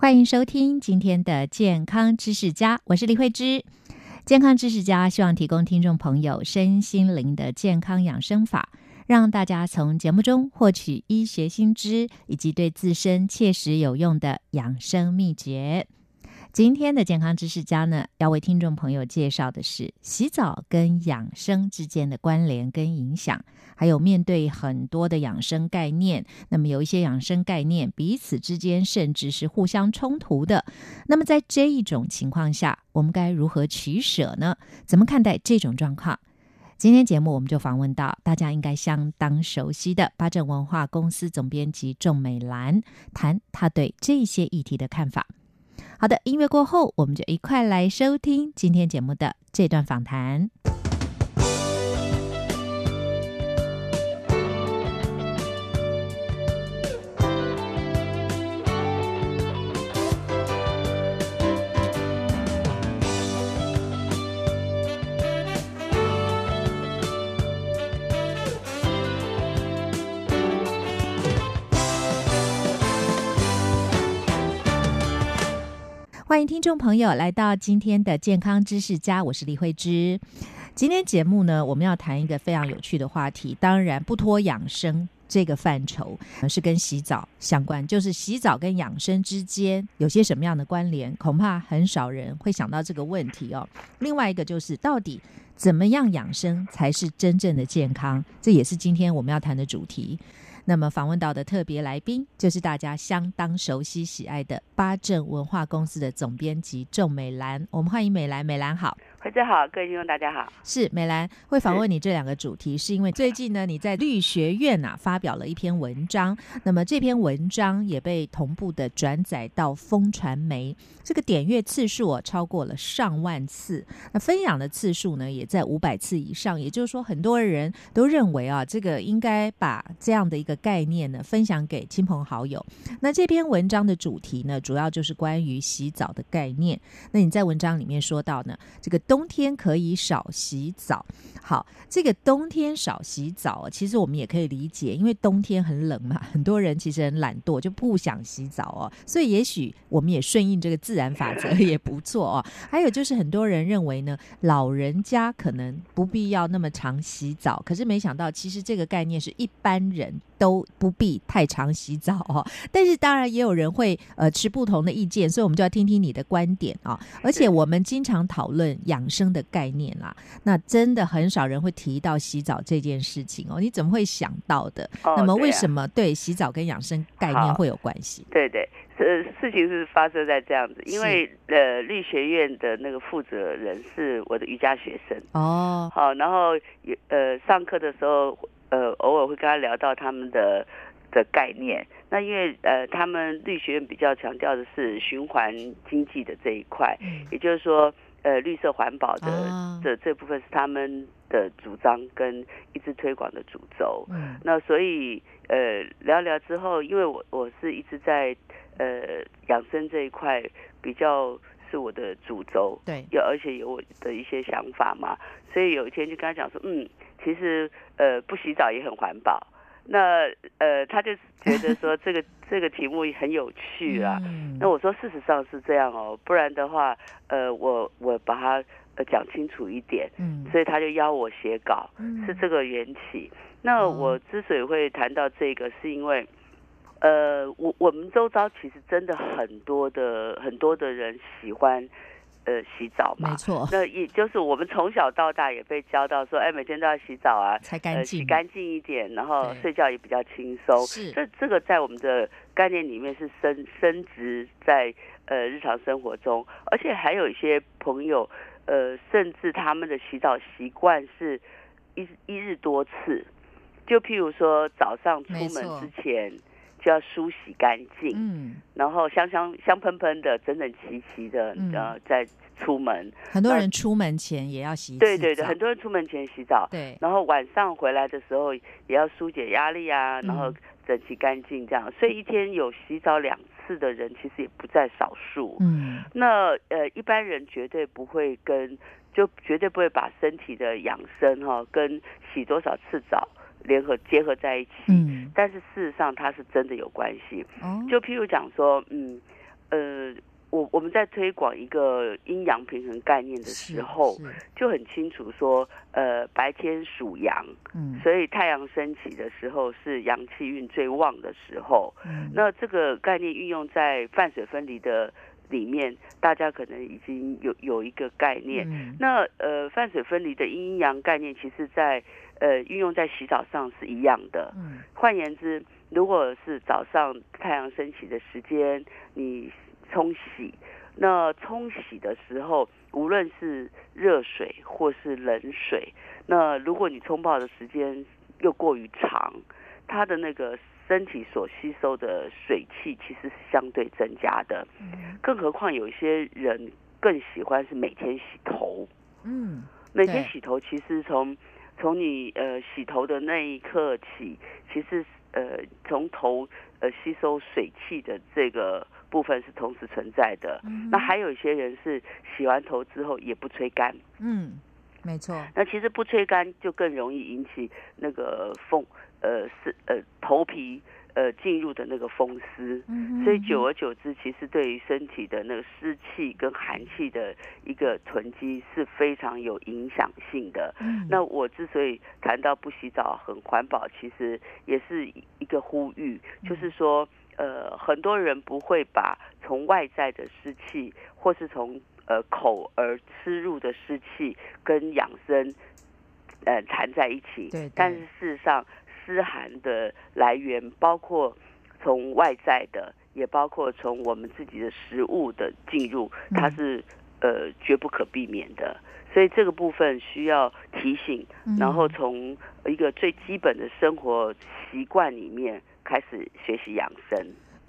欢迎收听今天的健康知识家，我是李慧芝。健康知识家希望提供听众朋友身心灵的健康养生法，让大家从节目中获取医学新知，以及对自身切实有用的养生秘诀。今天的健康知识家呢，要为听众朋友介绍的是洗澡跟养生之间的关联跟影响，还有面对很多的养生概念，那么有一些养生概念彼此之间甚至是互相冲突的。那么在这一种情况下，我们该如何取舍呢？怎么看待这种状况？今天节目我们就访问到大家应该相当熟悉的八正文化公司总编辑仲美兰，谈他对这些议题的看法。好的，音乐过后，我们就一块来收听今天节目的这段访谈。欢迎听众朋友来到今天的健康知识家，我是李慧芝。今天节目呢，我们要谈一个非常有趣的话题，当然不脱养生这个范畴，是跟洗澡相关。就是洗澡跟养生之间有些什么样的关联？恐怕很少人会想到这个问题哦。另外一个就是，到底怎么样养生才是真正的健康？这也是今天我们要谈的主题。那么访问到的特别来宾，就是大家相当熟悉喜爱的八正文化公司的总编辑仲美兰。我们欢迎美兰，美兰好。大家好，各位听众大家好。是美兰会访问你这两个主题，是因为最近呢你在律学院啊发表了一篇文章，那么这篇文章也被同步的转载到风传媒，这个点阅次数啊超过了上万次，那分享的次数呢也在五百次以上，也就是说很多人都认为啊这个应该把这样的一个概念呢分享给亲朋好友。那这篇文章的主题呢主要就是关于洗澡的概念。那你在文章里面说到呢这个。冬天可以少洗澡，好，这个冬天少洗澡，其实我们也可以理解，因为冬天很冷嘛，很多人其实很懒惰，就不想洗澡哦，所以也许我们也顺应这个自然法则也不错哦。还有就是很多人认为呢，老人家可能不必要那么常洗澡，可是没想到其实这个概念是一般人都不必太常洗澡哦。但是当然也有人会呃持不同的意见，所以我们就要听听你的观点啊。而且我们经常讨论养。生的概念啦，那真的很少人会提到洗澡这件事情哦。你怎么会想到的？那么为什么对洗澡跟养生概念会有关系？对对，呃，事情是发生在这样子，因为呃，律学院的那个负责人是我的瑜伽学生哦。好，然后呃，上课的时候呃，偶尔会跟他聊到他们的的概念。那因为呃，他们律学院比较强调的是循环经济的这一块，也就是说。呃，绿色环保的的这部分是他们的主张跟一直推广的主轴。嗯，那所以呃聊聊之后，因为我我是一直在呃养生这一块比较是我的主轴，对，有而且有我的一些想法嘛，所以有一天就跟他讲说，嗯，其实呃不洗澡也很环保。那呃，他就觉得说这个 这个题目很有趣啊。那我说事实上是这样哦，不然的话，呃，我我把它呃讲清楚一点。嗯，所以他就邀我写稿，是这个缘起。那我之所以会谈到这个，是因为呃，我我们周遭其实真的很多的很多的人喜欢。呃，洗澡嘛，没错。那也就是我们从小到大也被教到说，哎，每天都要洗澡啊，才干净，洗干净一点，然后睡觉也比较轻松。是，这这个在我们的概念里面是升升值在呃日常生活中，而且还有一些朋友，呃，甚至他们的洗澡习惯是一一日多次。就譬如说早上出门之前就要梳洗干净，嗯，然后香香香喷喷的、整整齐齐的，呃，再出门。很多人出门前也要洗，对对对，很多人出门前洗澡，对，然后晚上回来的时候也要疏解压力啊，然后整齐干净这样，所以一天有洗澡两次的人其实也不在少数，嗯，那呃一般人绝对不会跟。就绝对不会把身体的养生哈跟洗多少次澡联合结合在一起，嗯，但是事实上它是真的有关系。哦，就譬如讲说，嗯，呃，我我们在推广一个阴阳平衡概念的时候，就很清楚说，呃，白天属阳，嗯，所以太阳升起的时候是阳气运最旺的时候。嗯，那这个概念运用在泛水分离的。里面大家可能已经有有一个概念，那呃泛水分离的阴阳概念，其实在呃运用在洗澡上是一样的。嗯换言之，如果是早上太阳升起的时间，你冲洗，那冲洗的时候，无论是热水或是冷水，那如果你冲泡的时间又过于长，它的那个。身体所吸收的水气其实是相对增加的，更何况有一些人更喜欢是每天洗头。嗯，每天洗头其实从从你呃洗头的那一刻起，其实呃从头呃吸收水气的这个部分是同时存在的。那还有一些人是洗完头之后也不吹干。嗯，没错。那其实不吹干就更容易引起那个风。呃，是呃，头皮呃进入的那个风湿，所以久而久之，其实对于身体的那个湿气跟寒气的一个囤积是非常有影响性的。那我之所以谈到不洗澡很环保，其实也是一个呼吁，就是说，呃，很多人不会把从外在的湿气，或是从呃口而吃入的湿气跟养生呃缠在一起。对，但是事实上。湿寒的来源包括从外在的，也包括从我们自己的食物的进入，它是呃绝不可避免的。所以这个部分需要提醒，然后从一个最基本的生活习惯里面开始学习养生。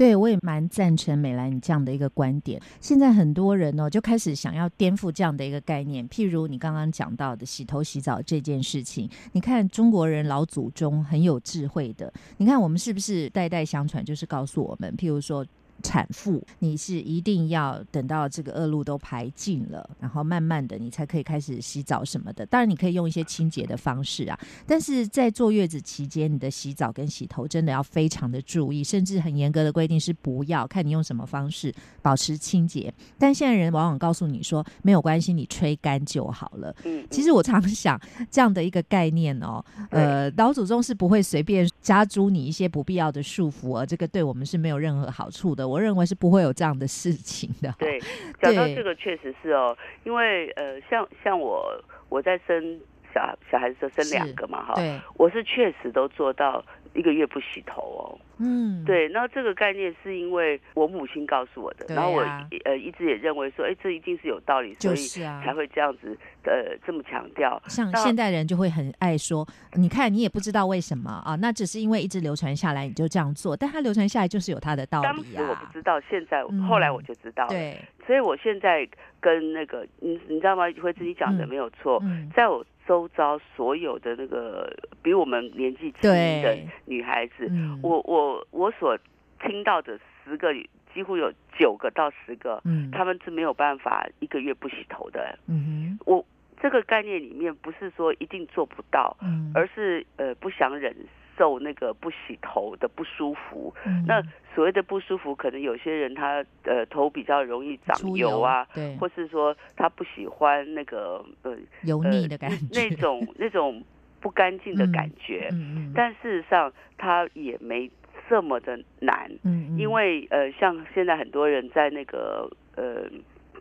对，我也蛮赞成美兰你这样的一个观点。现在很多人呢，就开始想要颠覆这样的一个概念，譬如你刚刚讲到的洗头洗澡这件事情。你看中国人老祖宗很有智慧的，你看我们是不是代代相传，就是告诉我们，譬如说。产妇，你是一定要等到这个恶露都排尽了，然后慢慢的你才可以开始洗澡什么的。当然，你可以用一些清洁的方式啊，但是在坐月子期间，你的洗澡跟洗头真的要非常的注意，甚至很严格的规定是不要看你用什么方式保持清洁。但现在人往往告诉你说没有关系，你吹干就好了。嗯，其实我常想这样的一个概念哦，呃，老祖宗是不会随便加诸你一些不必要的束缚，而这个对我们是没有任何好处的。我认为是不会有这样的事情的。对，讲到这个确实是哦，因为呃，像像我我在生小小孩子时候生两个嘛哈，我是确实都做到一个月不洗头哦。嗯，对，那这个概念是因为我母亲告诉我的，然后我呃一直也认为说，哎，这一定是有道理，所以才会这样子呃这么强调。像现代人就会很爱说，你看你也不知道为什么啊，那只是因为一直流传下来你就这样做，但它流传下来就是有它的道理啊。当时我不知道，现在后来我就知道了。对，所以我现在跟那个你你知道吗？会自己讲的没有错，在我。周遭所有的那个比我们年纪轻的女孩子，我我我所听到的十个，几乎有九个到十个，他们是没有办法一个月不洗头的。嗯我这个概念里面不是说一定做不到，而是呃不想忍。受那个不洗头的不舒服，那所谓的不舒服，可能有些人他呃头比较容易长油啊，对，或是说他不喜欢那个呃油腻的感觉，那种那种不干净的感觉。嗯嗯。但事实上，他也没这么的难，嗯，因为呃，像现在很多人在那个呃。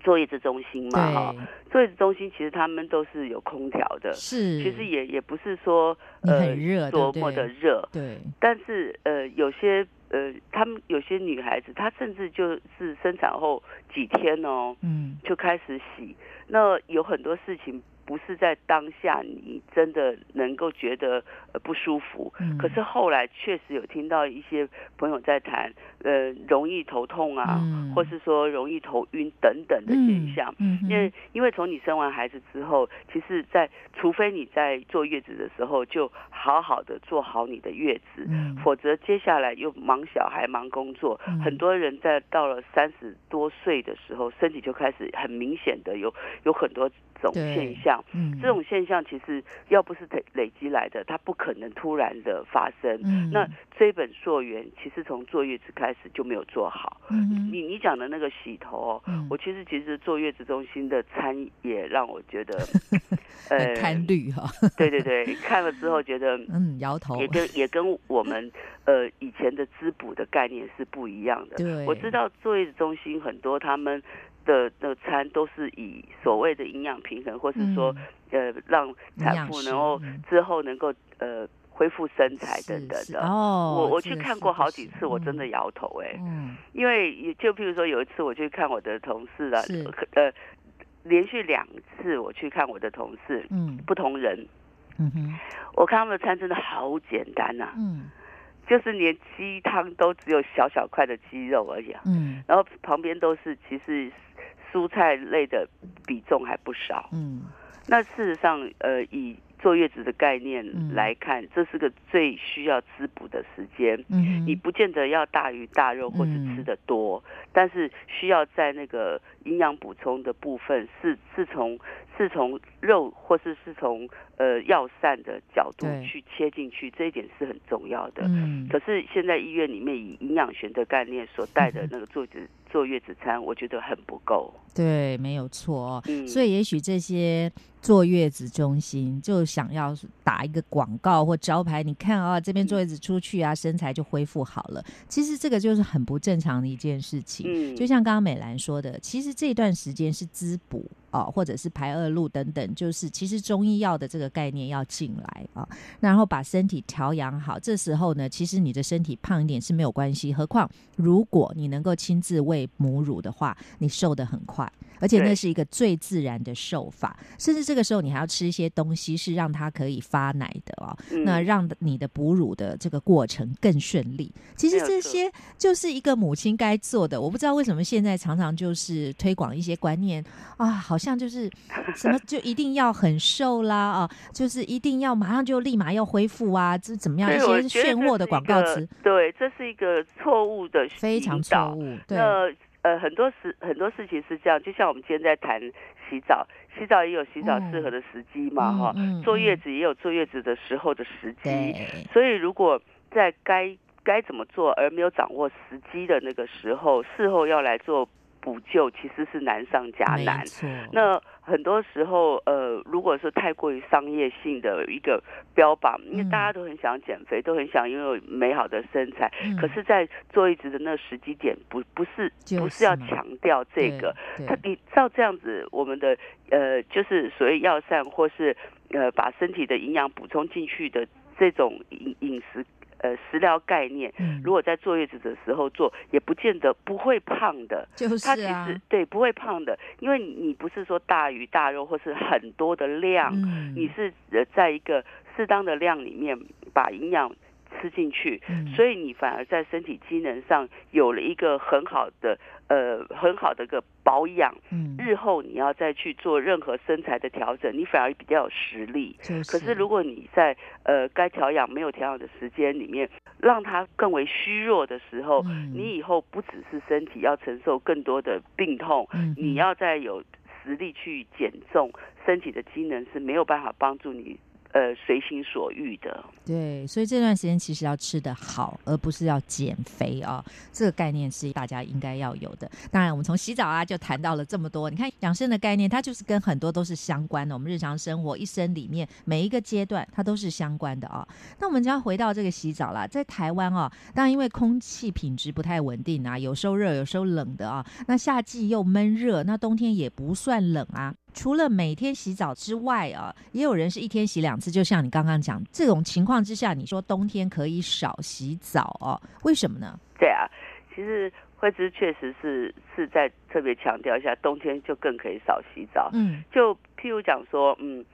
坐月子中心嘛，哈，坐月子中心其实他们都是有空调的，是，其实也也不是说呃多么的热，对，但是呃有些呃他们有些女孩子，她甚至就是生产后几天哦，嗯，就开始洗，那有很多事情不是在当下你真的能够觉得呃不舒服，可是后来确实有听到一些朋友在谈，呃，容易头痛啊，或是说容易头晕等等的现象。嗯因为因为从你生完孩子之后，其实，在除非你在坐月子的时候就好好的做好你的月子，否则接下来又忙小孩忙工作，很多人在到了三十多岁的时候，身体就开始很明显的有有很多。种现象，这种现象其实要不是累累积来的，它不可能突然的发生。嗯那这本溯源其实从坐月子开始就没有做好。嗯你你讲的那个洗头，我其实其实坐月子中心的餐也让我觉得，呃，看绿哈。对对对，看了之后觉得，嗯，摇头。也跟也跟我们 呃以前的滋补的概念是不一样的。对，我知道坐月子中心很多他们。的的餐都是以所谓的营养平衡，或是说呃让产妇能够之后能够呃恢复身材等等的。哦，我我去看过好几次，我真的摇头哎，嗯，因为就譬如说有一次我去看我的同事啊，呃，连续两次我去看我的同事，嗯，不同人，嗯哼，我看他们的餐真的好简单呐，嗯。就是连鸡汤都只有小小块的鸡肉而已，啊嗯，然后旁边都是其实蔬菜类的比重还不少，嗯，那事实上，呃，以坐月子的概念来看，这是个最需要滋补的时间，嗯，你不见得要大鱼大肉或是吃的多，但是需要在那个营养补充的部分是是从。是从肉或是是从呃药膳的角度去切进去，这一点是很重要的。嗯，可是现在医院里面以营养学的概念所带的那个坐子坐月子餐，我觉得很不够。对，没有错。嗯，所以也许这些坐月子中心就想要打一个广告或招牌，你看啊，这边坐月子出去啊，身材就恢复好了。其实这个就是很不正常的一件事情。嗯，就像刚刚美兰说的，其实这段时间是滋补。哦，或者是排恶露等等，就是其实中医药的这个概念要进来啊，然后把身体调养好。这时候呢，其实你的身体胖一点是没有关系，何况如果你能够亲自喂母乳的话，你瘦得很快，而且那是一个最自然的瘦法。甚至这个时候你还要吃一些东西，是让它可以发奶的哦，那让你的哺乳的这个过程更顺利。其实这些就是一个母亲该做的。我不知道为什么现在常常就是推广一些观念啊，好。像就是 什么就一定要很瘦啦啊，就是一定要马上就立马要恢复啊，这怎么样？一些炫惑的广告词，对，这是一个错误的，非常错误。那呃，很多事很多事情是这样，就像我们今天在谈洗澡，洗澡也有洗澡适合的时机嘛，哈，坐月子也有坐月子的时候的时机，所以如果在该该怎么做而没有掌握时机的那个时候，事后要来做。补救其实是难上加难。那很多时候，呃，如果是太过于商业性的一个标榜，因为大家都很想减肥，都很想拥有美好的身材，可是，在做一直的那时机点，不不是不是要强调这个。他你照这样子，我们的呃，就是所谓药膳或是呃，把身体的营养补充进去的这种饮饮食。呃，食疗概念，如果在坐月子的时候做，也不见得不会胖的。就是它其实对不会胖的，因为你不是说大鱼大肉或是很多的量，你是呃在一个适当的量里面把营养吃进去，所以你反而在身体机能上有了一个很好的。呃，很好的一个保养，嗯，日后你要再去做任何身材的调整，你反而比较有实力。可是如果你在呃该调养没有调养的时间里面，让它更为虚弱的时候，你以后不只是身体要承受更多的病痛，你要再有实力去减重，身体的机能是没有办法帮助你。呃，随心所欲的，对，所以这段时间其实要吃的好，而不是要减肥啊。这个概念是大家应该要有的。当然，我们从洗澡啊就谈到了这么多。你看养生的概念，它就是跟很多都是相关的。我们日常生活一生里面每一个阶段，它都是相关的啊。那我们就要回到这个洗澡啦，在台湾啊，当然因为空气品质不太稳定啊，有时候热，有时候冷的啊。那夏季又闷热，那冬天也不算冷啊。除了每天洗澡之外啊，也有人是一天洗两次。就像你刚刚讲，这种情况之下，你说冬天可以少洗澡哦？为什么呢？对啊，其实慧芝确实是是在特别强调一下，冬天就更可以少洗澡。嗯，就譬如讲说，嗯，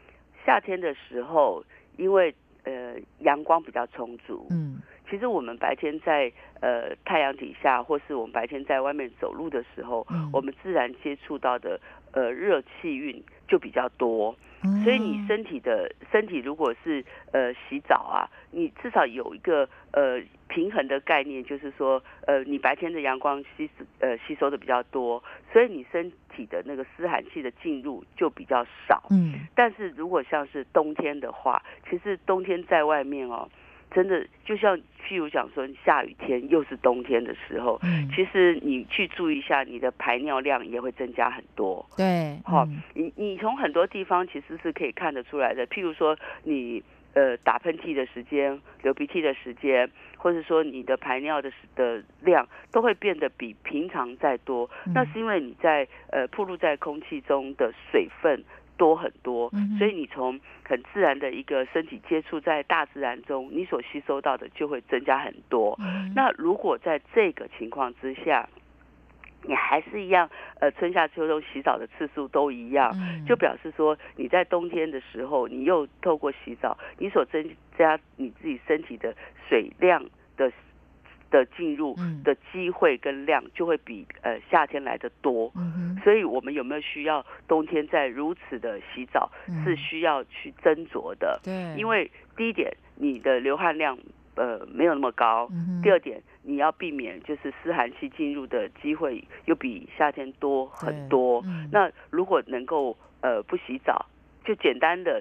夏天的时候，因为呃阳光比较充足，嗯，其实我们白天在呃太阳底下，或是我们白天在外面走路的时候，我们自然接触到的呃热气运就比较多。所以你身体的身体如果是呃洗澡啊，你至少有一个呃平衡的概念，就是说呃你白天的阳光吸呃吸收的比较多，所以你身体的那个湿寒气的进入就比较少。嗯，但是如果像是冬天的话，其实冬天在外面哦。真的就像譬如讲说下雨天又是冬天的时候，其实你去注意一下，你的排尿量也会增加很多。对，好，你你从很多地方其实是可以看得出来的。譬如说你呃打喷嚏的时间、流鼻涕的时间，或者说你的排尿的的量都会变得比平常再多。那是因为你在呃暴露在空气中的水分。多很多，所以你从很自然的一个身体接触在大自然中，你所吸收到的就会增加很多。那如果在这个情况之下，你还是一样，呃，春夏秋冬洗澡的次数都一样，就表示说你在冬天的时候，你又透过洗澡，你所增加你自己身体的水量的。的进入的机会跟量就会比呃夏天来的多，所以我们有没有需要冬天在如此的洗澡是需要去斟酌的。对，因为第一点你的流汗量呃没有那么高，第二点你要避免就是湿寒气进入的机会又比夏天多很多。那如果能够呃不洗澡，就简单的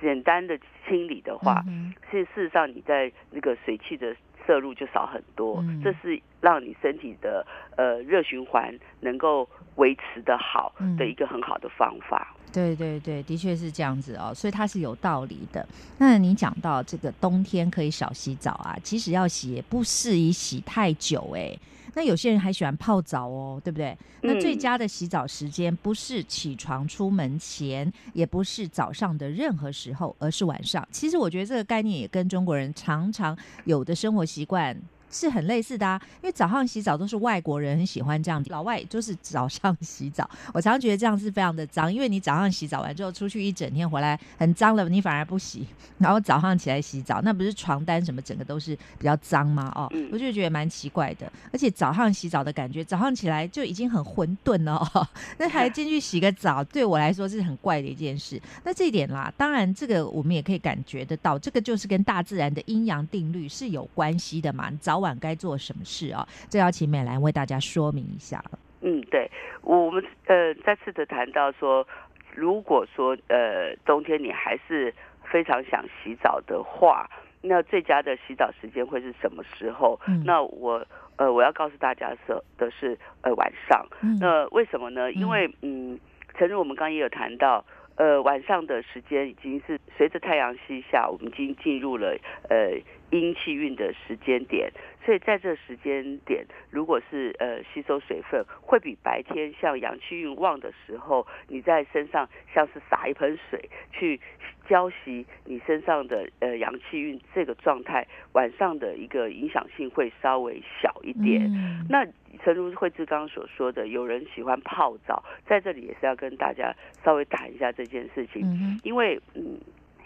简单的清理的话，是事实上你在那个水汽的。摄入就少很多，这是让你身体的呃热循环能够维持的好的一个很好的方法。对对对，的确是这样子哦，所以它是有道理的。那你讲到这个冬天可以少洗澡啊，其实要洗也不适宜洗太久哎。那有些人还喜欢泡澡哦，对不对？那最佳的洗澡时间不是起床出门前，也不是早上的任何时候，而是晚上。其实我觉得这个概念也跟中国人常常有的生活习惯。是很类似的啊，因为早上洗澡都是外国人很喜欢这样，老外就是早上 洗澡。我常常觉得这样是非常的脏，因为你早上洗澡完之后出去一整天回来很脏了，你反而不洗，然后早上起来洗澡，那不是床单什么整个都是比较脏吗？哦，我就觉得蛮奇怪的。而且早上洗澡的感觉，早上起来就已经很混沌了，哦，那还进去洗个澡，对我来说是很怪的一件事。那这一点啦，当然这个我们也可以感觉得到，这个就是跟大自然的阴阳定律是有关系的嘛，早。晚该做什么事啊？这要请美兰为大家说明一下。嗯，对，我们呃再次的谈到说，如果说呃冬天你还是非常想洗澡的话，那最佳的洗澡时间会是什么时候？那我呃我要告诉大家说的是呃晚上。那为什么呢？因为嗯，诚如我们刚刚也有谈到。呃，晚上的时间已经是随着太阳西下，我们已经进入了呃阴气运的时间点，所以在这时间点，如果是呃吸收水分，会比白天像阳气运旺的时候，你在身上像是洒一盆水去浇洗你身上的呃阳气运这个状态，晚上的一个影响性会稍微小一点。那诚如慧智刚刚所说的，有人喜欢泡澡，在这里也是要跟大家稍微谈一下这件事情，因为嗯，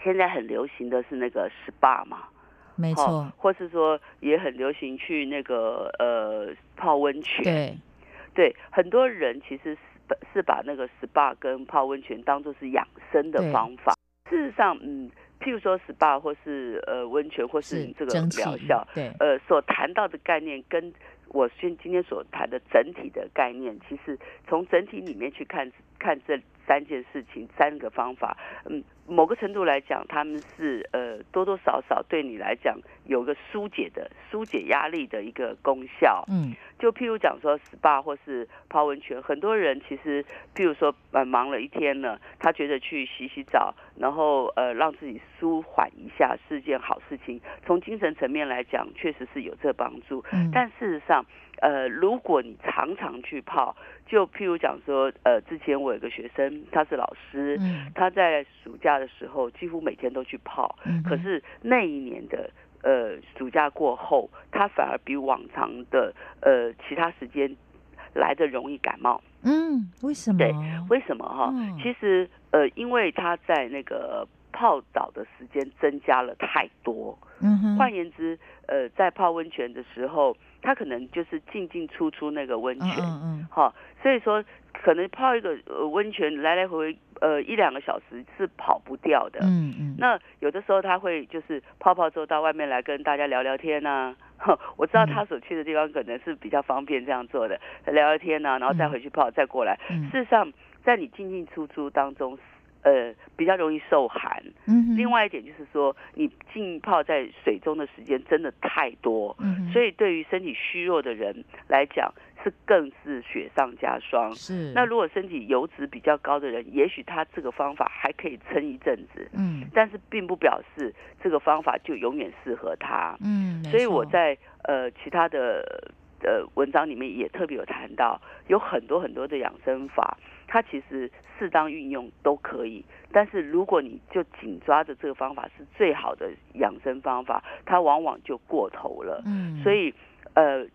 现在很流行的是那个 SPA 嘛，没错，或是说也很流行去那个呃泡温泉，对，对，很多人其实是是把那个 SPA 跟泡温泉当做是养生的方法，事实上，嗯，譬如说 SPA 或是呃温泉或是这个疗效，对，呃，所谈到的概念跟。我今今天所谈的整体的概念，其实从整体里面去看看这三件事情、三个方法，嗯，某个程度来讲，他们是呃多多少少对你来讲有个疏解的、疏解压力的一个功效，嗯。就譬如讲说 SPA 或是泡温泉，很多人其实譬如说呃忙了一天了，他觉得去洗洗澡，然后呃让自己舒缓一下是件好事情。从精神层面来讲，确实是有这帮助。但事实上，呃，如果你常常去泡，就譬如讲说，呃，之前我有个学生，他是老师，他在暑假的时候几乎每天都去泡，可是那一年的呃暑假过后，他反而比往常的呃其他时间来的容易感冒。嗯，为什么？对，为什么哈？其实呃，因为他在那个泡澡的时间增加了太多。嗯哼。换言之，呃，在泡温泉的时候，他可能就是进进出出那个温泉。嗯嗯。好，所以说可能泡一个呃温泉来来回回呃一两个小时是跑不掉的。嗯嗯。那有的时候他会就是泡泡之后到外面来跟大家聊聊天呐。我知道他所去的地方可能是比较方便这样做的，聊聊天呐，然后再回去泡，再过来。事实上，在你进进出出当中，呃，比较容易受寒。嗯。另外一点就是说，你浸泡在水中的时间真的太多，嗯。所以对于身体虚弱的人来讲，是更是雪上加霜。是。那如果身体油脂比较高的人，也许他这个方法还可以撑一阵子。嗯。但是并不表示这个方法就永远适合他。嗯。所以我在呃其他的呃文章里面也特别有谈到，有很多很多的养生法，它其实适当运用都可以。但是如果你就紧抓着这个方法是最好的养生方法，它往往就过头了。嗯。所以呃。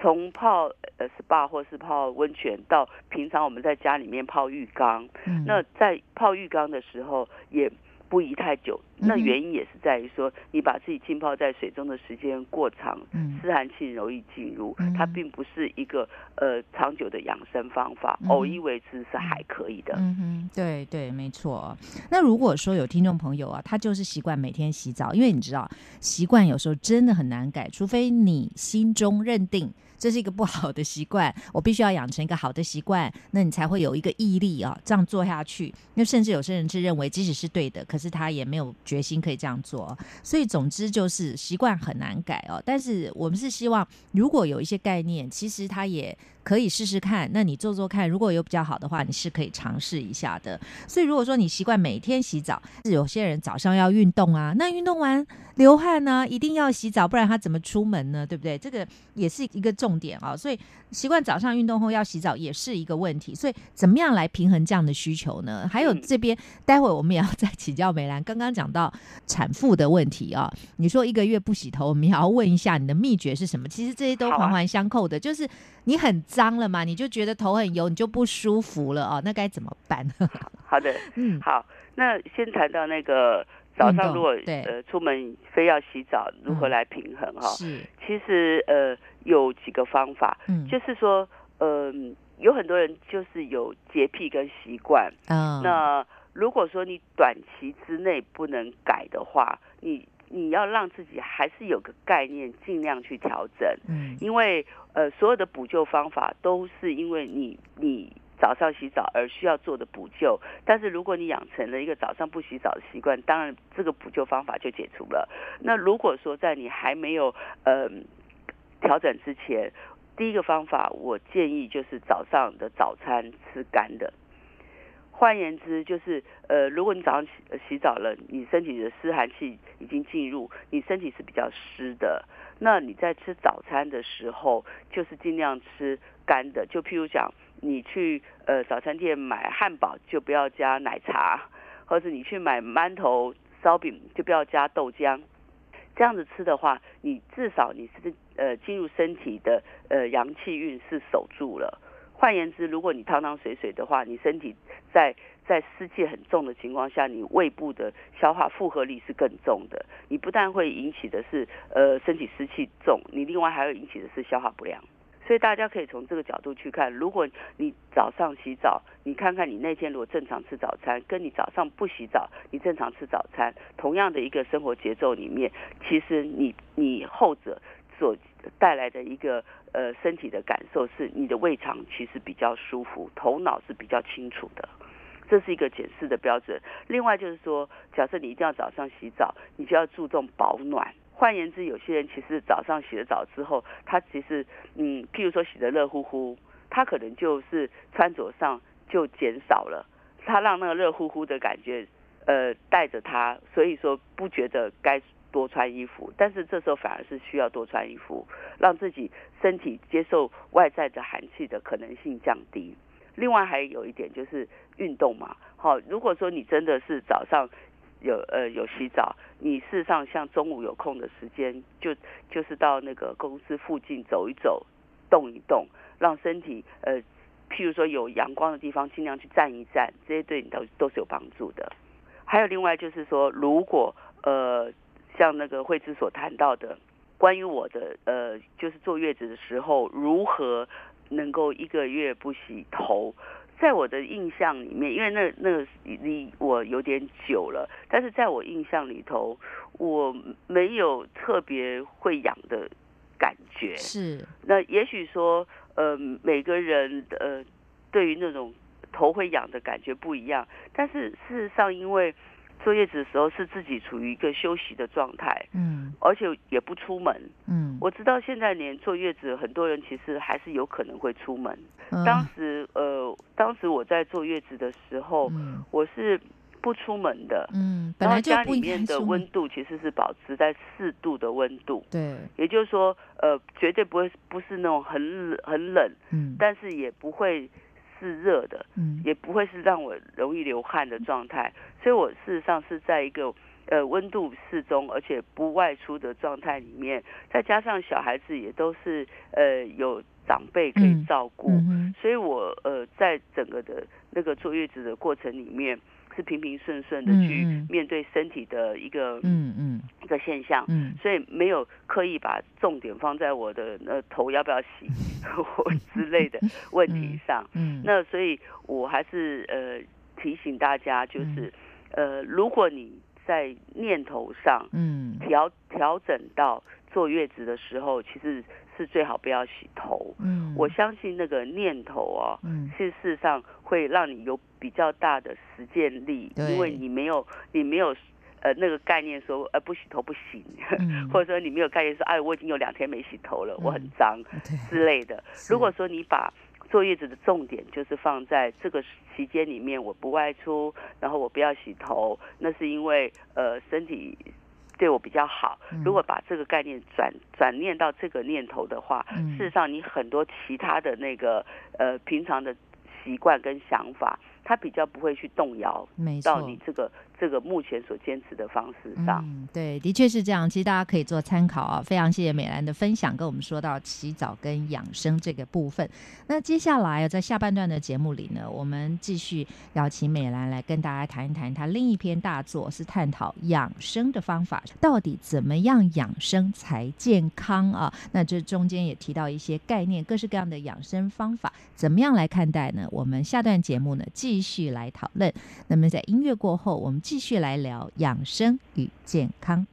从泡呃 SPA 或是泡温泉，到平常我们在家里面泡浴缸，那在泡浴缸的时候也不宜太久。那原因也是在于说，你把自己浸泡在水中的时间过长，湿寒气容易进入，它并不是一个呃长久的养生方法。偶一为之是还可以的。嗯哼，对对，没错。那如果说有听众朋友啊，他就是习惯每天洗澡，因为你知道习惯有时候真的很难改，除非你心中认定。这是一个不好的习惯，我必须要养成一个好的习惯，那你才会有一个毅力啊，这样做下去。那甚至有些人是认为，即使是对的，可是他也没有决心可以这样做。所以总之就是习惯很难改哦。但是我们是希望，如果有一些概念，其实他也。可以试试看，那你做做看，如果有比较好的话，你是可以尝试一下的。所以如果说你习惯每天洗澡，是有些人早上要运动啊，那运动完流汗呢，一定要洗澡，不然他怎么出门呢？对不对？这个也是一个重点啊。所以习惯早上运动后要洗澡也是一个问题。所以怎么样来平衡这样的需求呢？还有这边待会我们也要再请教美兰。刚刚讲到产妇的问题啊，你说一个月不洗头，我们也要问一下你的秘诀是什么？其实这些都环环相扣的，就是你很。脏了嘛？你就觉得头很油，你就不舒服了哦。那该怎么办？好的，嗯，好。那先谈到那个早上，如果呃出门非要洗澡，如何来平衡哈？是，其实呃有几个方法，嗯，就是说，嗯，有很多人就是有洁癖跟习惯，嗯，那如果说你短期之内不能改的话，你。你要让自己还是有个概念，尽量去调整。嗯，因为呃，所有的补救方法都是因为你你早上洗澡而需要做的补救。但是如果你养成了一个早上不洗澡的习惯，当然这个补救方法就解除了。那如果说在你还没有呃调整之前，第一个方法我建议就是早上的早餐吃干的。换言之，就是呃，如果你早上洗洗澡了，你身体的湿寒气已经进入，你身体是比较湿的。那你在吃早餐的时候，就是尽量吃干的。就譬如讲，你去呃早餐店买汉堡，就不要加奶茶；或者你去买馒头、烧饼，就不要加豆浆。这样子吃的话，你至少你是呃进入身体的呃阳气运是守住了。换言之，如果你汤汤水水的话，你身体在在湿气很重的情况下，你胃部的消化负荷力是更重的。你不但会引起的是呃身体湿气重，你另外还会引起的是消化不良。所以大家可以从这个角度去看，如果你早上洗澡，你看看你那天如果正常吃早餐，跟你早上不洗澡，你正常吃早餐，同样的一个生活节奏里面，其实你你后者所带来的一个。呃，身体的感受是你的胃肠其实比较舒服，头脑是比较清楚的，这是一个检视的标准。另外就是说，假设你一定要早上洗澡，你就要注重保暖。换言之，有些人其实早上洗了澡之后，他其实嗯，譬如说洗得热乎乎，他可能就是穿着上就减少了，他让那个热乎乎的感觉呃带着他，所以说不觉得该。多穿衣服，但是这时候反而是需要多穿衣服，让自己身体接受外在的寒气的可能性降低。另外还有一点就是运动嘛，好，如果说你真的是早上有呃有洗澡，你事实上像中午有空的时间，就就是到那个公司附近走一走，动一动，让身体呃，譬如说有阳光的地方，尽量去站一站，这些对你都都是有帮助的。还有另外就是说，如果呃像那个慧芝所谈到的，关于我的呃就是坐月子的时候如何能够一个月不洗头。在我的印象里面，因为那那离我有点久了，但是在我印象里头，我没有特别会痒的感觉。是，那也许说，呃，每个人呃，对于那种头会痒的感觉不一样，但是事实上，因为。坐月子的时候是自己处于一个休息的状态，嗯，而且也不出门，嗯，我知道现在连坐月子很多人其实还是有可能会出门。当时呃，当时我在坐月子的时候，我是不出门的，嗯，然后家里面的温度其实是保持在四度的温度，对，也就是说，呃，绝对不会不是那种很很冷，嗯，但是也不会。是热的，嗯，也不会是让我容易流汗的状态，所以我事实上是在一个呃温度适中，而且不外出的状态里面，再加上小孩子也都是呃有长辈可以照顾，所以我呃在整个的那个坐月子的过程里面。是平平顺顺的去面对身体的一个嗯嗯。一个现象，嗯，所以没有刻意把重点放在我的呃头要不要洗 或之类的问题上，嗯，那所以我还是呃提醒大家，就是呃如果你在念头上嗯。调调整到坐月子的时候，其实。是最好不要洗头。嗯，我相信那个念头哦，嗯，是事实上会让你有比较大的实践力，因为你没有你没有呃那个概念说呃不洗头不行，或者说你没有概念说哎我已经有两天没洗头了，我很脏之类的。如果说你把坐月子的重点就是放在这个期间里面，我不外出，然后我不要洗头，那是因为呃身体。对我比较好。如果把这个概念转转念到这个念头的话，事实上你很多其他的那个呃平常的习惯跟想法，它比较不会去动摇到你这个。这个目前所坚持的方式上，对，的确是这样。其实大家可以做参考啊。非常谢谢美兰的分享，跟我们说到洗澡跟养生这个部分。那接下来在下半段的节目里呢，我们继续邀请美兰来跟大家谈一谈她另一篇大作，是探讨养生的方法，到底怎么样养生才健康啊？那这中间也提到一些概念，各式各样的养生方法，怎么样来看待呢？我们下段节目呢，继续来讨论。那么在音乐过后，我们。继续来聊养生与健康。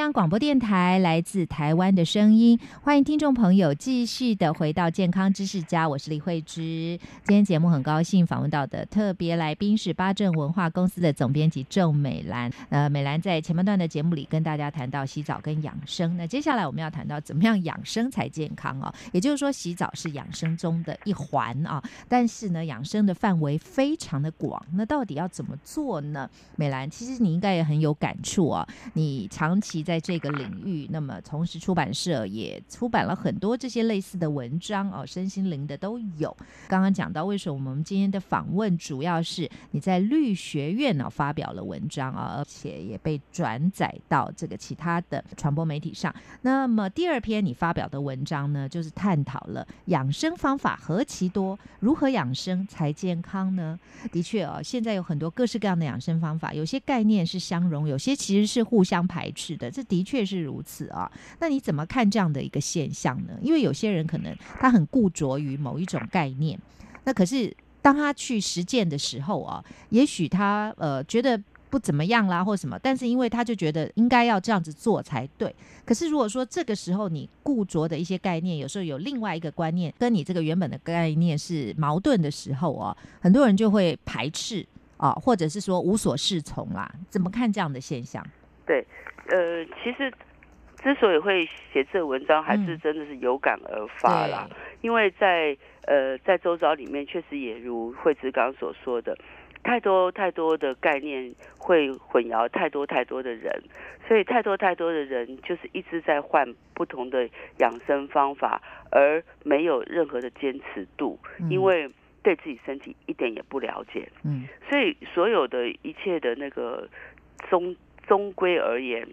央广播电台来自台湾的声音，欢迎听众朋友继续的回到健康知识家，我是李慧芝。今天节目很高兴访问到的特别来宾是八正文化公司的总编辑郑美兰。呃，美兰在前半段的节目里跟大家谈到洗澡跟养生，那接下来我们要谈到怎么样养生才健康啊？也就是说，洗澡是养生中的一环啊，但是呢，养生的范围非常的广，那到底要怎么做呢？美兰，其实你应该也很有感触啊，你长期。其在这个领域，那么同时出版社也出版了很多这些类似的文章哦，身心灵的都有。刚刚讲到为什么我们今天的访问主要是你在律学院呢发表了文章啊，而且也被转载到这个其他的传播媒体上。那么第二篇你发表的文章呢，就是探讨了养生方法何其多，如何养生才健康呢？的确哦，现在有很多各式各样的养生方法，有些概念是相容，有些其实是互相排斥的，的确是如此啊。那你怎么看这样的一个现象呢？因为有些人可能他很固着于某一种概念，那可是当他去实践的时候啊，也许他呃觉得。不怎么样啦，或什么，但是因为他就觉得应该要这样子做才对。可是如果说这个时候你固着的一些概念，有时候有另外一个观念跟你这个原本的概念是矛盾的时候哦，很多人就会排斥啊，或者是说无所适从啦。怎么看这样的现象？对，呃，其实之所以会写这文章，还是真的是有感而发啦。因为在呃在周遭里面，确实也如惠子刚刚所说的。太多太多的概念会混淆太多太多的人，所以太多太多的人就是一直在换不同的养生方法，而没有任何的坚持度，因为对自己身体一点也不了解。嗯，所以所有的一切的那个终终归而言，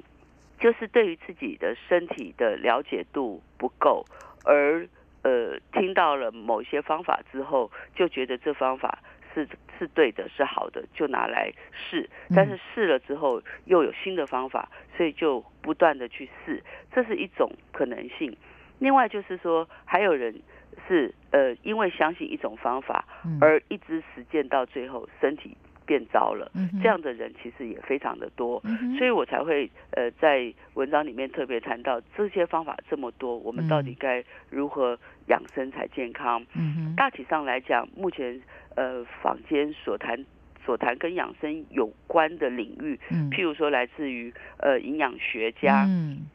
就是对于自己的身体的了解度不够，而呃听到了某些方法之后，就觉得这方法。是是对的，是好的，就拿来试。但是试了之后又有新的方法，所以就不断的去试，这是一种可能性。另外就是说，还有人是呃，因为相信一种方法而一直实践到最后，身体变糟了。这样的人其实也非常的多，所以我才会呃在文章里面特别谈到这些方法这么多，我们到底该如何养生才健康？大体上来讲，目前。呃，坊间所谈所谈跟养生有关的领域，嗯，譬如说来自于呃营养学家，嗯，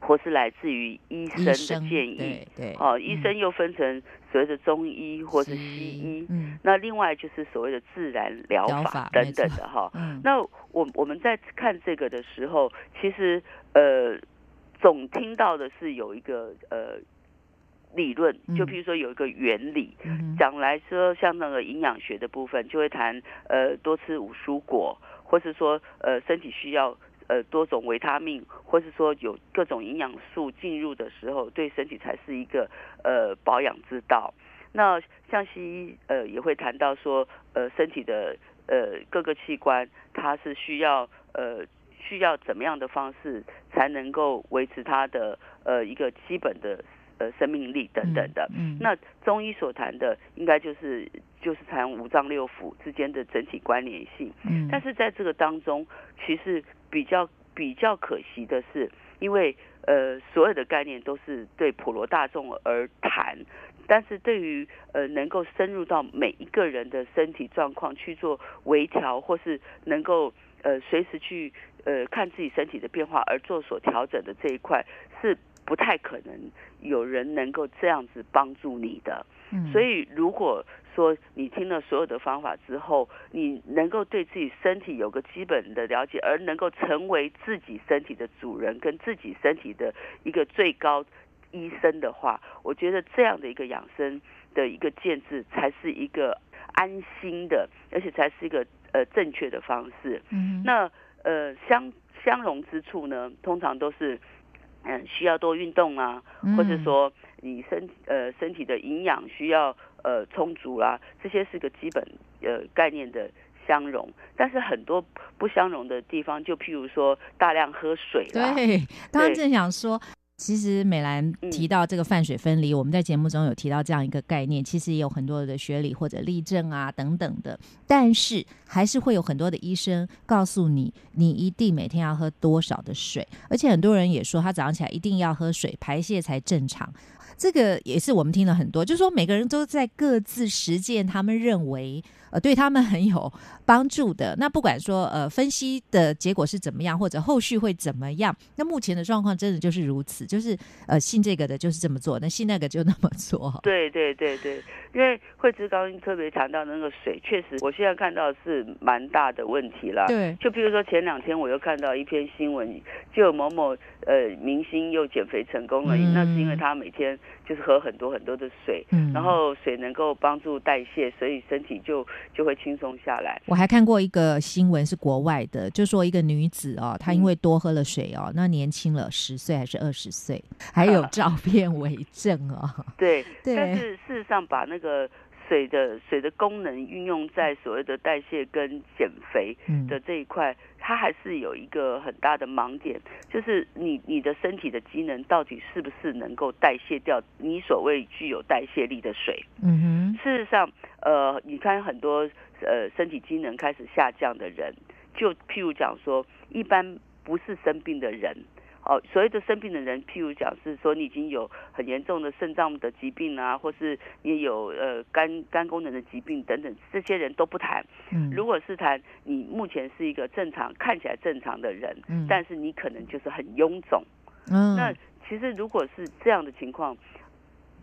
或是来自于医生的建议，对，哦，医生又分成所谓的中医或是西医，嗯，那另外就是所谓的自然疗法等等的哈，嗯，那我我们在看这个的时候，其实呃，总听到的是有一个呃。理论就譬如说有一个原理，讲来说像那个营养学的部分，就会谈呃多吃五蔬果，或是说呃身体需要呃多种维他命，或是说有各种营养素进入的时候，对身体才是一个呃保养之道。那像西医呃也会谈到说呃身体的呃各个器官，它是需要呃需要怎么样的方式才能够维持它的呃一个基本的。呃，生命力等等的，嗯，那中医所谈的应该就是就是谈五脏六腑之间的整体关联性，嗯，但是在这个当中，其实比较比较可惜的是，因为呃所有的概念都是对普罗大众而谈，但是对于呃能够深入到每一个人的身体状况去做微调，或是能够呃随时去呃看自己身体的变化而做所调整的这一块是。不太可能有人能够这样子帮助你的，所以如果说你听了所有的方法之后，你能够对自己身体有个基本的了解，而能够成为自己身体的主人，跟自己身体的一个最高医生的话，我觉得这样的一个养生的一个建制，才是一个安心的，而且才是一个呃正确的方式。嗯，那呃相相容之处呢，通常都是。嗯，需要多运动啊，或者说你身呃身体的营养需要呃充足啦，这些是个基本呃概念的相容。但是很多不相容的地方，就譬如说大量喝水啦。对，刚刚正想说。其实美兰提到这个泛水分离，我们在节目中有提到这样一个概念，其实也有很多的学理或者例证啊等等的，但是还是会有很多的医生告诉你，你一定每天要喝多少的水，而且很多人也说他早上起来一定要喝水，排泄才正常。这个也是我们听了很多，就是说每个人都在各自实践他们认为呃对他们很有帮助的。那不管说呃分析的结果是怎么样，或者后续会怎么样，那目前的状况真的就是如此，就是呃信这个的就是这么做，那信那个就那么做。对对对对，因为惠芝刚特别谈到那个水，确实我现在看到是蛮大的问题了。对，就比如说前两天我又看到一篇新闻，就有某某呃明星又减肥成功了，那是因为他每天就是喝很多很多的水，嗯然后水能够帮助代谢，所以身体就就会轻松下来。我还看过一个新闻是国外的，就说一个女子哦，她因为多喝了水哦，那年轻了十岁还是二十岁，还有 照片为证哦。对，但是事实上把那个。水的水的功能运用在所谓的代谢跟减肥的这一块，它还是有一个很大的盲点，就是你你的身体的机能到底是不是能够代谢掉你所谓具有代谢力的水？嗯哼。事实上，呃，你看很多呃身体机能开始下降的人，就譬如讲说，一般不是生病的人。哦，所谓的生病的人，譬如讲是说你已经有很严重的肾脏的疾病啊，或是你有呃肝肝功能的疾病等等，这些人都不谈。嗯，如果是谈你目前是一个正常看起来正常的人，嗯，但是你可能就是很臃肿。嗯，那其实如果是这样的情况，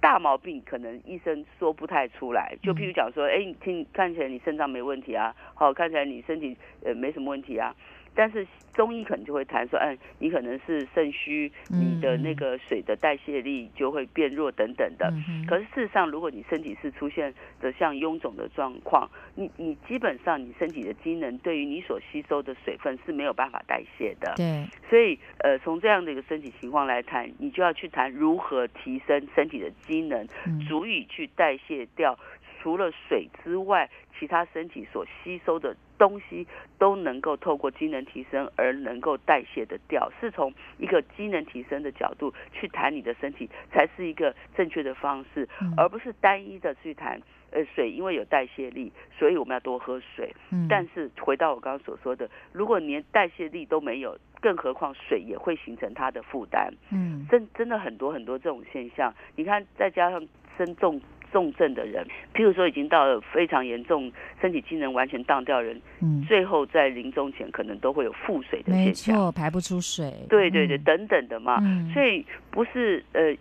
大毛病可能医生说不太出来。就譬如讲说，哎，听看起来你肾脏没问题啊，好，看起来你身体呃没什么问题啊。但是中医可能就会谈说，嗯，你可能是肾虚，你的那个水的代谢力就会变弱等等的。可是事实上，如果你身体是出现的像臃肿的状况，你你基本上你身体的机能对于你所吸收的水分是没有办法代谢的。对。所以呃，从这样的一个身体情况来谈，你就要去谈如何提升身体的机能，足以去代谢掉除了水之外。其他身体所吸收的东西都能够透过机能提升而能够代谢的掉，是从一个机能提升的角度去谈你的身体，才是一个正确的方式，而不是单一的去谈。呃，水因为有代谢力，所以我们要多喝水。但是回到我刚刚所说的，如果连代谢力都没有，更何况水也会形成它的负担。嗯，真真的很多很多这种现象。你看，再加上身重。重症的人，譬如说已经到了非常严重，身体机能完全荡掉人，嗯，最后在临终前可能都会有腹水的现象，没错，排不出水，对对对，等等的嘛，所以不是呃。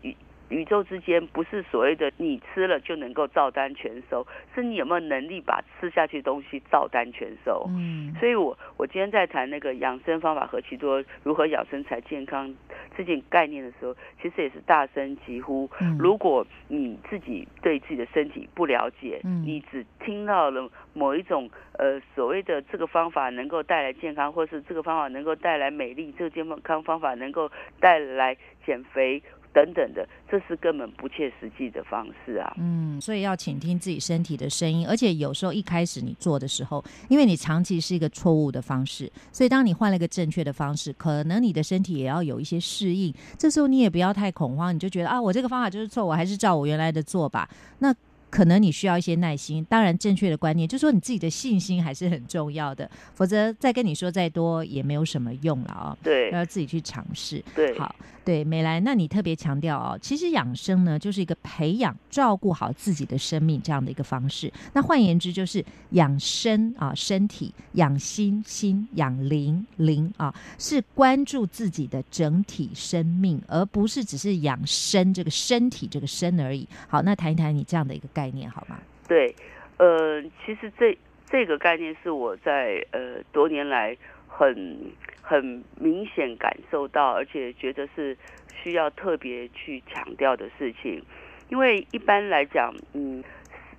宇宙之间不是所谓的你吃了就能够照单全收，是你有没有能力把吃下去的东西照单全收。嗯，所以我我今天在谈那个养生方法何其多，如何养生才健康这件概念的时候，其实也是大声疾呼。如果你自己对自己的身体不了解，你只听到了某一种呃所谓的这个方法能够带来健康，或是这个方法能够带来美丽，这个健康方法能够带来减肥。等等的，这是根本不切实际的方式啊。嗯，所以要倾听自己身体的声音，而且有时候一开始你做的时候，因为你长期是一个错误的方式，所以当你换了一个正确的方式，可能你的身体也要有一些适应。这时候你也不要太恐慌，你就觉得啊，我这个方法就是错，我还是照我原来的做吧。那可能你需要一些耐心，当然正确的观念，就是说你自己的信心还是很重要的，否则再跟你说再多也没有什么用了啊。对，要自己去尝试。对，好，对，美兰，那你特别强调哦，其实养生呢，就是一个培养、照顾好自己的生命这样的一个方式。那换言之，就是养生啊，身体；养心，心；养灵，灵啊，是关注自己的整体生命，而不是只是养生这个身体这个身而已。好，那谈一谈你这样的一个概概念好吗？对，呃，其实这这个概念是我在呃多年来很很明显感受到，而且觉得是需要特别去强调的事情。因为一般来讲，嗯，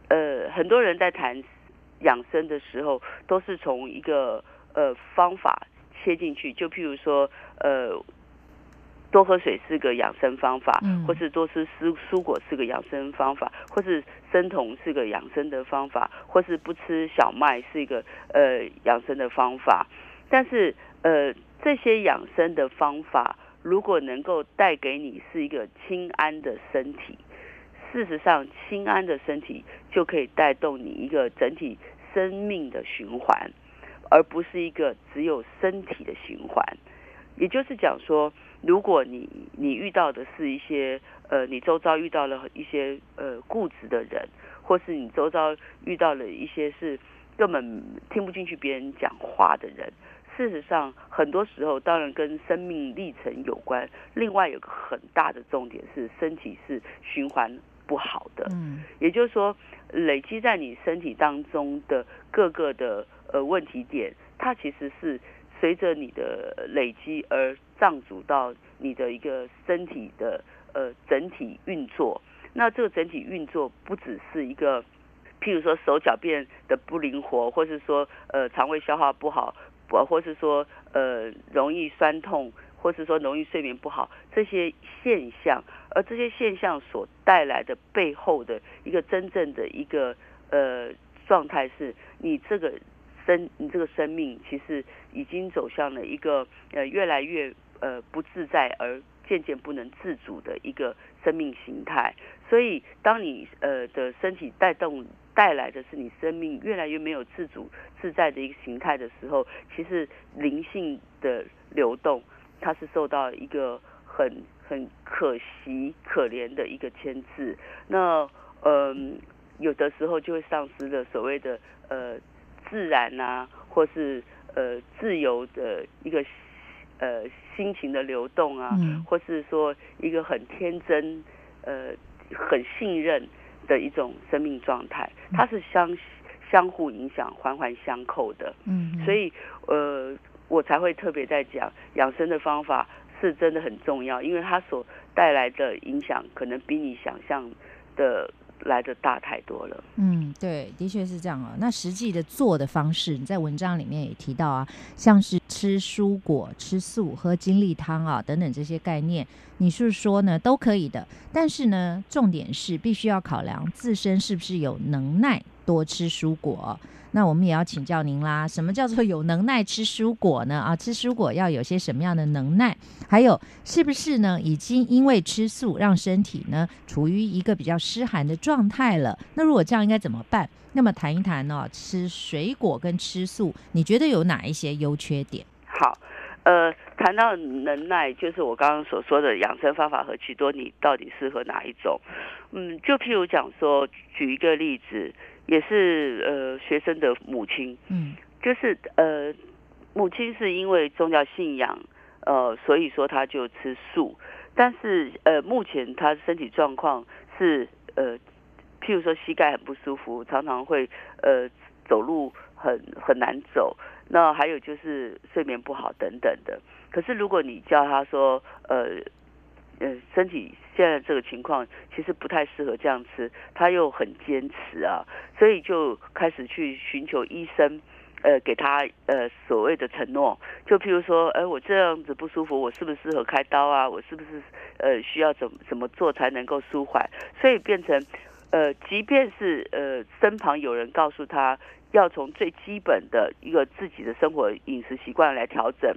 呃，很多人在谈养生的时候，都是从一个呃方法切进去，就譬如说，呃。多喝水是个养生方法，或是多吃蔬蔬果是个养生方法，或是生酮是个养生的方法，或是不吃小麦是一个呃养生的方法。但是呃这些养生的方法，如果能够带给你是一个清安的身体，事实上清安的身体就可以带动你一个整体生命的循环，而不是一个只有身体的循环。也就是讲说。如果你你遇到的是一些呃，你周遭遇到了一些呃固执的人，或是你周遭遇到了一些是根本听不进去别人讲话的人。事实上，很多时候当然跟生命历程有关。另外有个很大的重点是，身体是循环不好的。嗯，也就是说，累积在你身体当中的各个的呃问题点，它其实是随着你的累积而障阻到你的一个身体的呃整体运作。那这个整体运作不只是一个，譬如说手脚变得不灵活，或是说呃肠胃消化不好。或，或是说，呃，容易酸痛，或是说容易睡眠不好，这些现象，而这些现象所带来的背后的一个真正的一个呃状态，是你这个生，你这个生命其实已经走向了一个呃越来越呃不自在，而渐渐不能自主的一个生命形态。所以，当你呃的身体带动。带来的是你生命越来越没有自主自在的一个形态的时候，其实灵性的流动，它是受到一个很很可惜可怜的一个牵制。那嗯，有的时候就会丧失了所谓的呃自然啊，或是呃自由的一个呃心情的流动啊，或是说一个很天真呃很信任。的一种生命状态，它是相相互影响、环环相扣的。嗯，所以呃，我才会特别在讲养生的方法是真的很重要，因为它所带来的影响可能比你想象的。来的大太多了。嗯，对，的确是这样啊。那实际的做的方式，你在文章里面也提到啊，像是吃蔬果、吃素、喝精力汤啊等等这些概念，你是说呢都可以的。但是呢，重点是必须要考量自身是不是有能耐多吃蔬果。那我们也要请教您啦，什么叫做有能耐吃蔬果呢？啊，吃蔬果要有些什么样的能耐？还有是不是呢？已经因为吃素让身体呢处于一个比较湿寒的状态了？那如果这样应该怎么办？那么谈一谈呢？吃水果跟吃素，你觉得有哪一些优缺点？好，呃，谈到能耐，就是我刚刚所说的养生方法和许多，你到底适合哪一种？嗯，就譬如讲说，举一个例子。也是呃学生的母亲，嗯，就是呃母亲是因为宗教信仰，呃所以说他就吃素，但是呃目前他身体状况是呃譬如说膝盖很不舒服，常常会呃走路很很难走，那还有就是睡眠不好等等的。可是如果你叫他说呃。呃，身体现在这个情况其实不太适合这样吃，他又很坚持啊，所以就开始去寻求医生，呃，给他呃所谓的承诺，就譬如说，哎，我这样子不舒服，我是不是适合开刀啊？我是不是呃需要怎怎么做才能够舒缓？所以变成，呃，即便是呃身旁有人告诉他要从最基本的一个自己的生活饮食习惯来调整。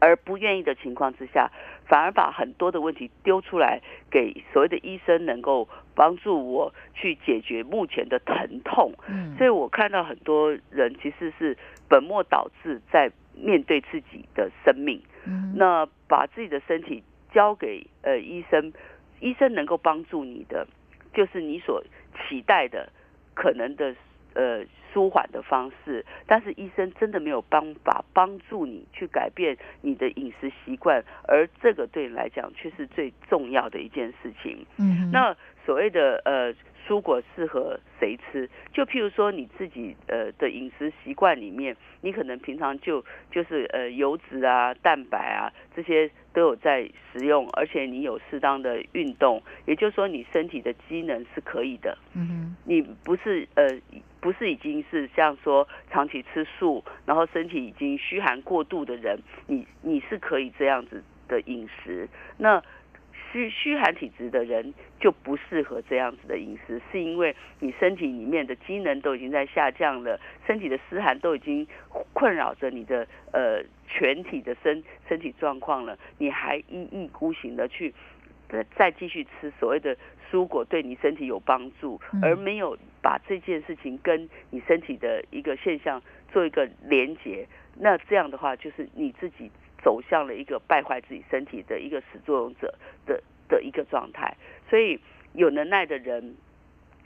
而不愿意的情况之下，反而把很多的问题丢出来给所谓的医生，能够帮助我去解决目前的疼痛。嗯，所以我看到很多人其实是本末倒置在面对自己的生命。嗯，那把自己的身体交给呃医生，医生能够帮助你的，就是你所期待的可能的呃。舒缓的方式，但是医生真的没有办法帮助你去改变你的饮食习惯，而这个对你来讲却是最重要的一件事情。嗯，那所谓的呃。蔬果适合谁吃？就譬如说你自己呃的饮食习惯里面，你可能平常就就是呃油脂啊、蛋白啊这些都有在食用，而且你有适当的运动，也就是说你身体的机能是可以的。嗯哼，你不是呃不是已经是像说长期吃素，然后身体已经虚寒过度的人，你你是可以这样子的饮食。那虚虚寒体质的人就不适合这样子的饮食，是因为你身体里面的机能都已经在下降了，身体的湿寒都已经困扰着你的呃全体的身身体状况了，你还一意孤行的去再再继续吃所谓的蔬果对你身体有帮助，而没有把这件事情跟你身体的一个现象做一个连结，那这样的话就是你自己。走向了一个败坏自己身体的一个始作俑者的的一个状态，所以有能耐的人，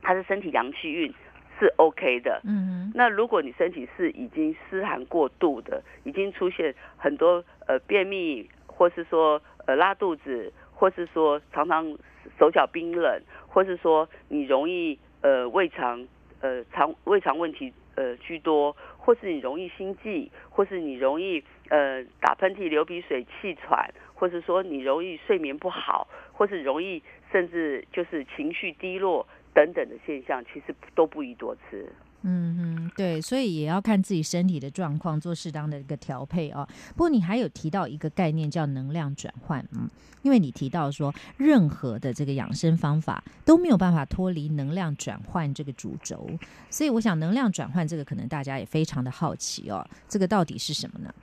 他的身体阳气运是 OK 的。嗯那如果你身体是已经湿寒过度的，已经出现很多呃便秘，或是说呃拉肚子，或是说常常手脚冰冷，或是说你容易呃胃肠呃肠胃肠问题呃居多，或是你容易心悸，或是你容易呃打喷嚏、流鼻水、气喘，或是说你容易睡眠不好，或是容易甚至就是情绪低落。等等的现象，其实都不宜多吃。嗯哼，对，所以也要看自己身体的状况，做适当的一个调配哦。不过你还有提到一个概念叫能量转换，嗯，因为你提到说任何的这个养生方法都没有办法脱离能量转换这个主轴，所以我想能量转换这个可能大家也非常的好奇哦，这个到底是什么呢？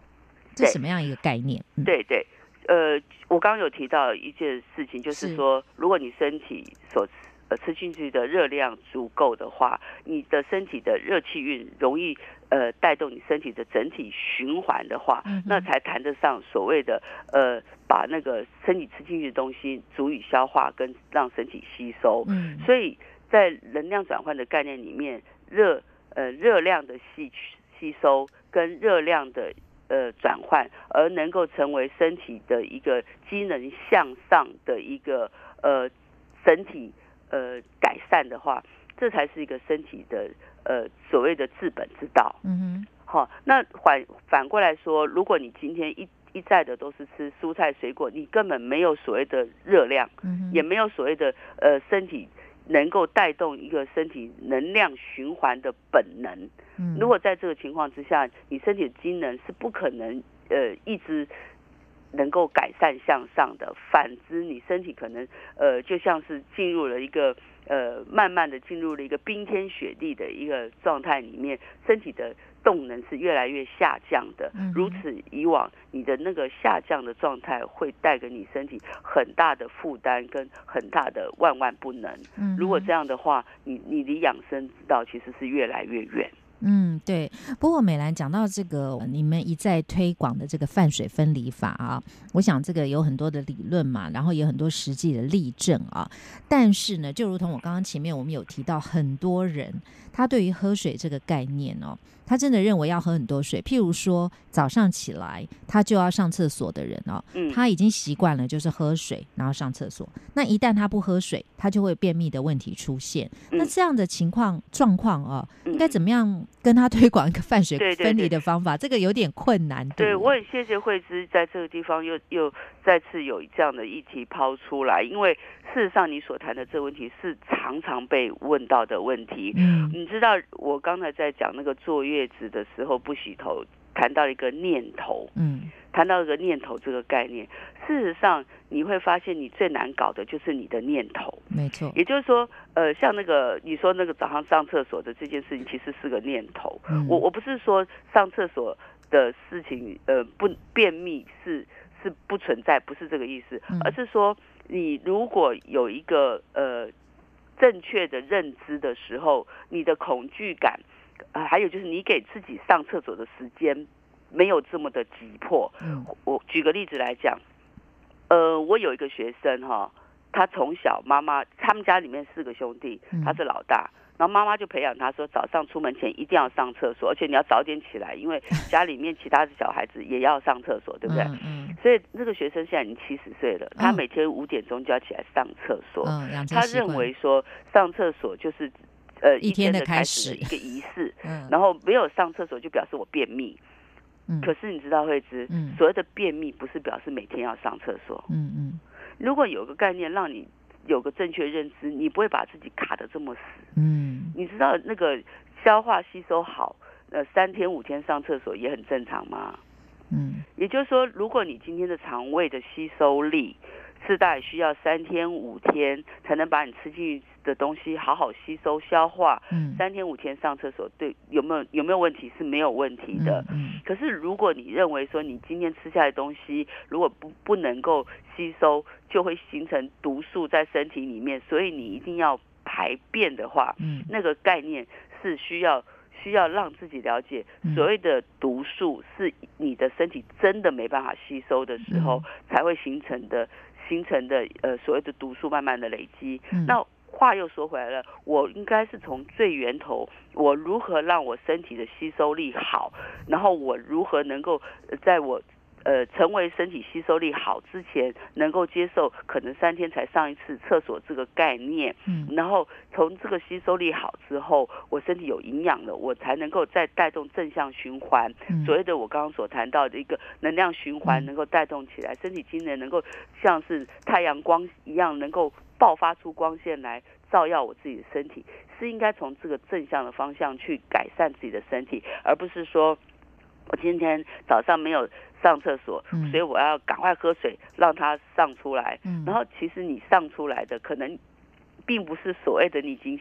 这什么样一个概念？对对，呃，我刚刚有提到一件事情，就是说如果你身体所呃，吃进去的热量足够的话，你的身体的热气运容易呃带动你身体的整体循环的话，那才谈得上所谓的呃把那个身体吃进去的东西足以消化跟让身体吸收。嗯，所以在能量转换的概念里面，热呃热量的吸吸收跟热量的呃转换，而能够成为身体的一个机能向上的一个呃整体。呃，改善的话，这才是一个身体的呃所谓的治本之道。嗯哼，好，那反反过来说，如果你今天一一再的都是吃蔬菜水果，你根本没有所谓的热量，也没有所谓的呃身体能够带动一个身体能量循环的本能。嗯，如果在这个情况之下，你身体的机能是不可能呃一直。能够改善向上的，反之，你身体可能呃，就像是进入了一个呃，慢慢的进入了一个冰天雪地的一个状态里面，身体的动能是越来越下降的。如此以往，你的那个下降的状态会带给你身体很大的负担跟很大的万万不能。如果这样的话，你你离养生之道其实是越来越远。嗯，对。不过美兰讲到这个，你们一再推广的这个泛水分离法啊，我想这个有很多的理论嘛，然后有很多实际的例证啊。但是呢，就如同我刚刚前面我们有提到，很多人他对于喝水这个概念哦。他真的认为要喝很多水，譬如说早上起来他就要上厕所的人哦，他已经习惯了就是喝水然后上厕所。那一旦他不喝水，他就会便秘的问题出现。那这样的情况状况哦，应该怎么样跟他推广一个泛水分离的方法？这个有点困难。对，我也谢谢慧芝在这个地方又又再次有这样的议题抛出来，因为事实上你所谈的这个问题是常常被问到的问题。嗯，你知道我刚才在讲那个坐月。子的时候不洗头，谈到一个念头，嗯，谈到一个念头这个概念，事实上你会发现，你最难搞的就是你的念头，没错。也就是说，呃，像那个你说那个早上上厕所的这件事情，其实是个念头。我我不是说上厕所的事情，呃，不便秘是是不存在，不是这个意思，而是说你如果有一个呃正确的认知的时候，你的恐惧感。呃，还有就是你给自己上厕所的时间没有这么的急迫。嗯，我举个例子来讲，呃，我有一个学生哈，他从小妈妈他们家里面四个兄弟，他是老大，然后妈妈就培养他说早上出门前一定要上厕所，而且你要早点起来，因为 家里面其他的小孩子也要上厕所，对不对？嗯。所以那个学生现在已经七十岁了，他每天五点钟就要起来上厕所。嗯，他认为说上厕所就是。呃，一天的开始，一个仪式，然后没有上厕所就表示我便秘。嗯，可是你知道慧芝，嗯，所谓的便秘不是表示每天要上厕所。嗯嗯，如果有个概念让你有个正确认知，你不会把自己卡的这么死。嗯，你知道那个消化吸收好，呃，三天五天上厕所也很正常吗？嗯，也就是说，如果你今天的肠胃的吸收力。是大概需要三天五天才能把你吃进去的东西好好吸收消化。嗯，三天五天上厕所对有没有有没有问题是没有问题的。嗯，可是如果你认为说你今天吃下的东西如果不不能够吸收，就会形成毒素在身体里面，所以你一定要排便的话，嗯，那个概念是需要。需要让自己了解，所谓的毒素是你的身体真的没办法吸收的时候才会形成的，形成的呃所谓的毒素慢慢的累积。那话又说回来了，我应该是从最源头，我如何让我身体的吸收力好，然后我如何能够在我。呃，成为身体吸收力好之前，能够接受可能三天才上一次厕所这个概念，嗯，然后从这个吸收力好之后，我身体有营养了，我才能够再带动正向循环。所谓的我刚刚所谈到的一个能量循环，能够带动起来，身体机能能够像是太阳光一样，能够爆发出光线来照耀我自己的身体，是应该从这个正向的方向去改善自己的身体，而不是说我今天早上没有。上厕所，所以我要赶快喝水，让它上出来。然后其实你上出来的可能，并不是所谓的你已经，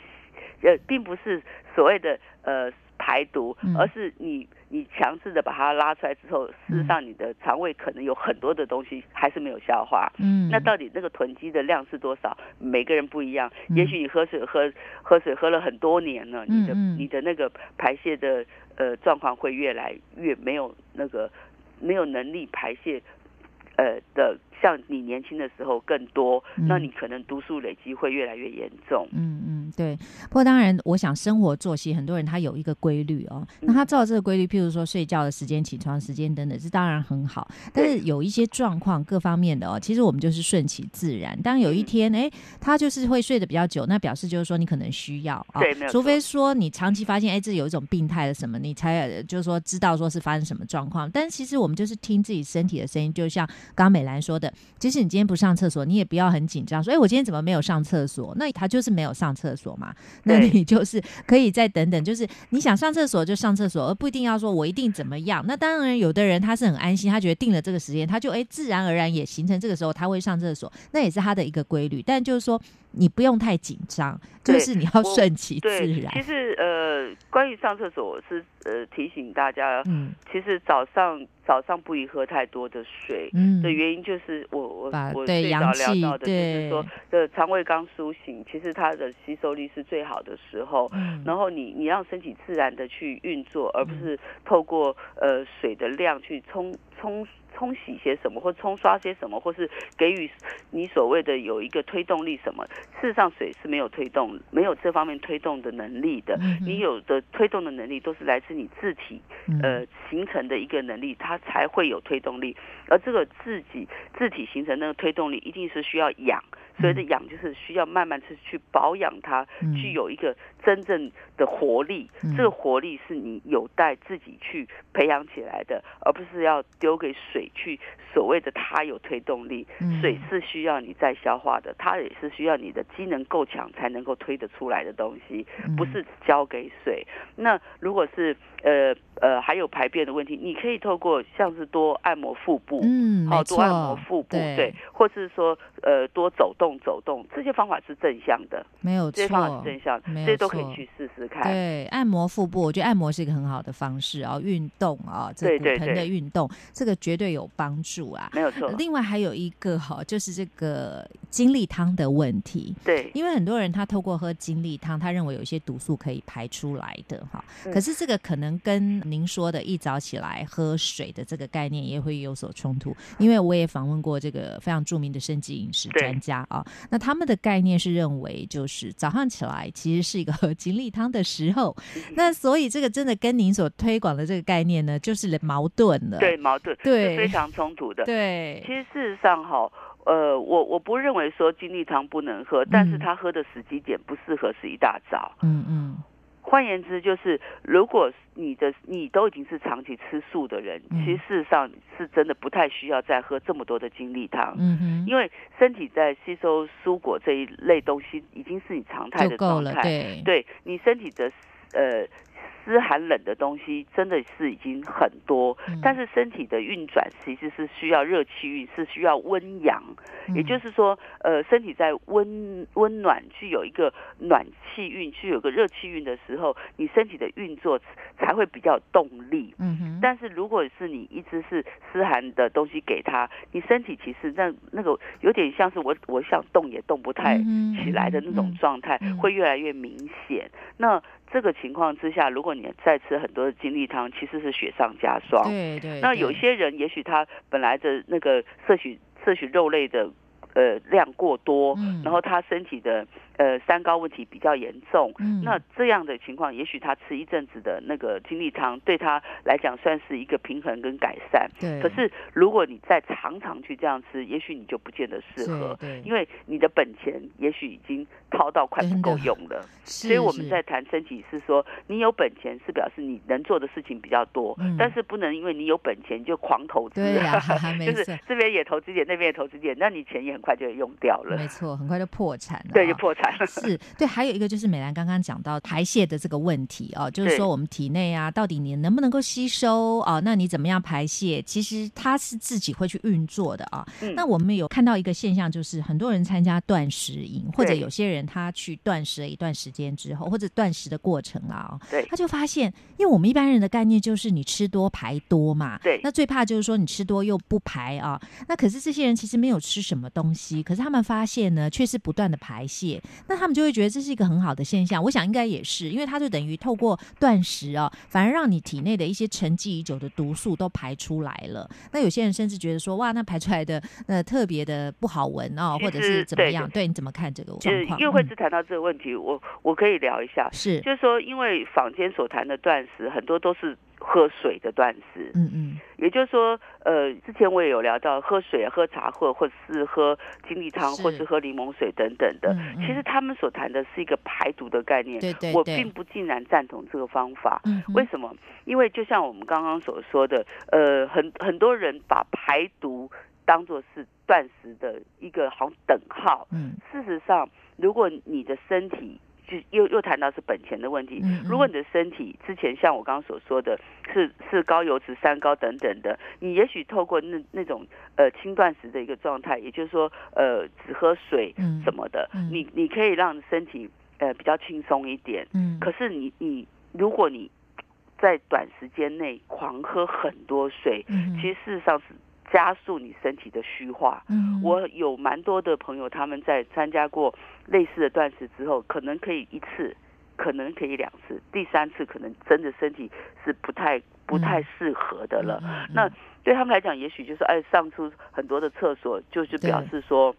呃，并不是所谓的呃排毒，而是你你强制的把它拉出来之后，事实上你的肠胃可能有很多的东西还是没有消化。嗯，那到底那个囤积的量是多少？每个人不一样。也许你喝水喝喝水喝了很多年了，你的你的那个排泄的呃状况会越来越没有那个。没有能力排泄，呃的。像你年轻的时候更多，那你可能毒素累积会越来越严重。嗯嗯，对。不过当然，我想生活作息很多人他有一个规律哦，那他照这个规律，譬如说睡觉的时间、起床时间等等，这当然很好。但是有一些状况各方面的哦，其实我们就是顺其自然。当有一天哎，他就是会睡得比较久，那表示就是说你可能需要啊。对，除非说你长期发现哎，这有一种病态的什么，你才就是说知道说是发生什么状况。但其实我们就是听自己身体的声音，就像刚刚美兰说的。即使你今天不上厕所，你也不要很紧张，说：“哎，我今天怎么没有上厕所？”那他就是没有上厕所嘛。那你就是可以再等等，就是你想上厕所就上厕所，而不一定要说我一定怎么样。那当然，有的人他是很安心，他觉得定了这个时间，他就哎自然而然也形成这个时候他会上厕所，那也是他的一个规律。但就是说。你不用太紧张，就是你要顺其自然。其实呃，关于上厕所，我是呃提醒大家，嗯，其实早上早上不宜喝太多的水，嗯，的原因就是我我我最早聊到的，就是说的肠胃刚苏醒，其实它的吸收力是最好的时候，嗯，然后你你让身体自然的去运作，而不是透过呃水的量去冲冲。冲洗些什么，或冲刷些什么，或是给予你所谓的有一个推动力什么？事实上，水是没有推动，没有这方面推动的能力的。你有的推动的能力，都是来自你自体呃形成的一个能力，它才会有推动力。而这个自己自体形成那个推动力，一定是需要氧。所以的养就是需要慢慢去去保养它，具有一个真正的活力。这个活力是你有待自己去培养起来的，而不是要丢给水去。所谓的它有推动力，水是需要你再消化的，它也是需要你的机能够强才能够推得出来的东西，不是交给水。那如果是呃呃还有排便的问题，你可以透过像是多按摩腹部，嗯，好多按摩腹部，对，或是说呃多走动走动，这些方法是正向的，没有错，这些方法是正向，这些都可以去试试看。对，按摩腹部，我觉得按摩是一个很好的方式啊，运动啊，这骨盆的运动，这个绝对有帮助啊，没有错。另外还有一个哈，就是这个精力汤的问题，对，因为很多人他透过喝精力汤，他认为有一些毒素可以排出来的哈，可是这个可能跟您说的一早起来喝水的这个概念也会有所冲突，因为我也访问过这个非常著名的生计饮食专家啊，那他们的概念是认为就是早上起来其实是一个喝精力汤的时候，那所以这个真的跟您所推广的这个概念呢，就是矛盾了，对，矛盾，对，非常冲突的，对。其实事实上哈，呃，我我不认为说精力汤不能喝，但是他喝的时机点不适合是一大早，嗯嗯。换言之，就是如果你的你都已经是长期吃素的人，其实事实上是真的不太需要再喝这么多的精力汤，嗯哼，因为身体在吸收蔬果这一类东西已经是你常态的状态，对，对你身体的呃。湿寒冷的东西真的是已经很多，但是身体的运转其实是需要热气运，是需要温阳，也就是说，呃，身体在温温暖具有一个暖气运，具有个热气运的时候，你身体的运作才会比较动力。嗯哼。但是如果是你一直是湿寒的东西给他，你身体其实那那个有点像是我我想动也动不太起来的那种状态，会越来越明显。那这个情况之下，如果你再吃很多的精力汤，其实是雪上加霜。对对。那有些人也许他本来的那个摄取摄取肉类的呃量过多，然后他身体的呃三高问题比较严重，那这样的情况，也许他吃一阵子的那个精力汤，对他来讲算是一个平衡跟改善。对。可是如果你再常常去这样吃，也许你就不见得适合，对。因为你的本钱也许已经掏到快不够用了。所以我们在谈身体是说，你有本钱是表示你能做的事情比较多，但是不能因为你有本钱就狂投资。就是这边也投资点，那边也投资点，那你钱也很快就用掉了。没错，很快就破产了。对，就破产了。是对，还有一个就是美兰刚刚讲到排泄的这个问题哦，就是说我们体内啊，到底你能不能够吸收啊？那你怎么样排泄？其实它是自己会去运作的啊。那我们有看到一个现象，就是很多人参加断食营，或者有些人他去断食了一段时间之后，或者断食的过程啊，对，他就发现，因为我们一般人的概念就是你吃多排多嘛，对，那最怕就是说你吃多又不排啊。那可是这些人其实没有吃什么东西，可是他们发现呢，却是不断的排泄。那他们就会觉得这是一个很好的现象。我想应该也是，因为它就等于透过断食哦，反而让你体内的一些沉积已久的毒素都排出来了。那有些人甚至觉得说，哇，那排出来的呃特别的不好闻哦，或者是怎么样？对，你怎么看这个状况？因为慧芝谈到这个问题，我我可以聊一下。是，就是说，因为坊间所谈的断食很多都是。喝水的断食，嗯嗯，也就是说，呃，之前我也有聊到喝水、喝茶或或是喝金力汤，或是喝柠檬水等等的。其实他们所谈的是一个排毒的概念，对对，我并不尽然赞同这个方法。嗯为什么？因为就像我们刚刚所说的，呃，很很多人把排毒当做是断食的一个好等号。嗯，事实上，如果你的身体就又又谈到是本钱的问题。如果你的身体之前像我刚刚所说的，是是高油脂、三高等等的，你也许透过那那种呃轻断食的一个状态，也就是说呃只喝水什么的，你你可以让身体呃比较轻松一点。嗯。可是你你如果你在短时间内狂喝很多水，其实事实上是。加速你身体的虚化。嗯，我有蛮多的朋友，他们在参加过类似的断食之后，可能可以一次，可能可以两次，第三次可能真的身体是不太不太适合的了。那对他们来讲，也许就是哎上出很多的厕所，就是表示说。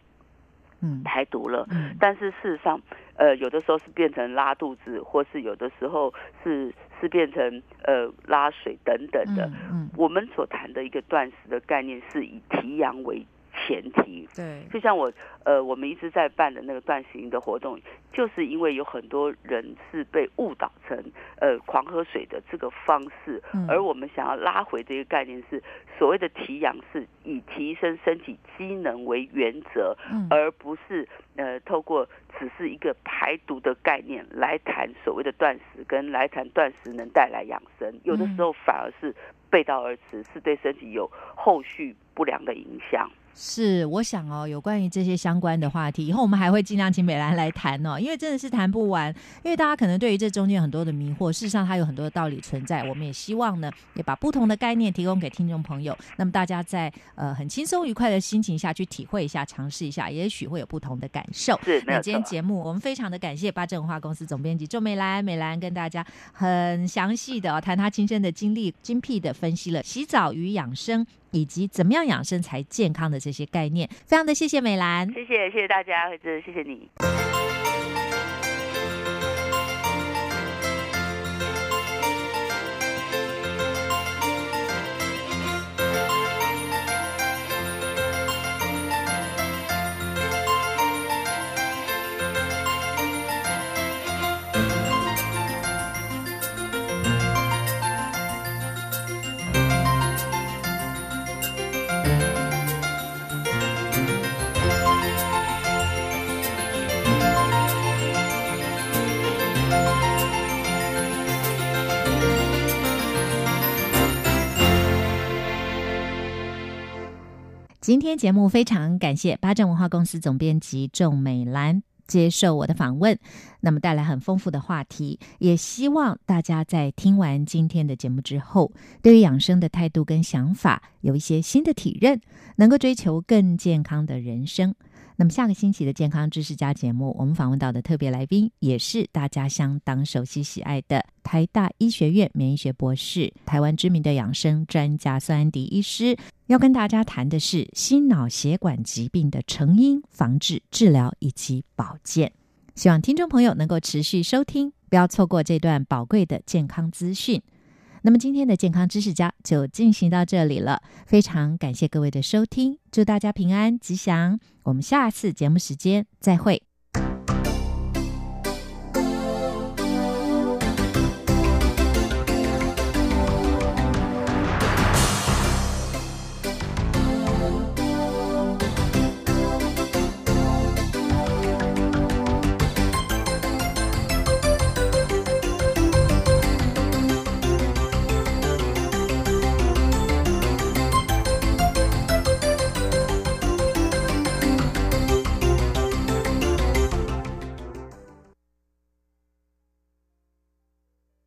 嗯，排毒了，但是事实上，呃，有的时候是变成拉肚子，或是有的时候是是变成呃拉水等等的。嗯，我们所谈的一个断食的概念是以提阳为。前提对，就像我呃，我们一直在办的那个断食营的活动，就是因为有很多人是被误导成呃狂喝水的这个方式，而我们想要拉回这个概念是所谓的提氧，是以提升身体机能为原则，而不是呃透过只是一个排毒的概念来谈所谓的断食，跟来谈断食能带来养生，有的时候反而是背道而驰，是对身体有后续不良的影响。是，我想哦，有关于这些相关的话题，以后我们还会尽量请美兰来谈哦，因为真的是谈不完。因为大家可能对于这中间很多的迷惑，事实上它有很多的道理存在。我们也希望呢，也把不同的概念提供给听众朋友，那么大家在呃很轻松愉快的心情下去体会一下、尝试一下，也许会有不同的感受。是，那今天节目我们非常的感谢八正文化公司总编辑周美兰，美兰跟大家很详细的谈她亲身的经历，精辟的分析了洗澡与养生。以及怎么样养生才健康的这些概念，非常的谢谢美兰，谢谢谢谢大家，慧芝，谢谢你。今天节目非常感谢八正文化公司总编辑仲美兰接受我的访问，那么带来很丰富的话题，也希望大家在听完今天的节目之后，对于养生的态度跟想法有一些新的体认，能够追求更健康的人生。那么下个星期的健康知识家节目，我们访问到的特别来宾，也是大家相当熟悉喜爱的台大医学院免疫学博士、台湾知名的养生专家孙安迪医师，要跟大家谈的是心脑血管疾病的成因、防治、治疗以及保健。希望听众朋友能够持续收听，不要错过这段宝贵的健康资讯。那么今天的健康知识家就进行到这里了，非常感谢各位的收听，祝大家平安吉祥，我们下次节目时间再会。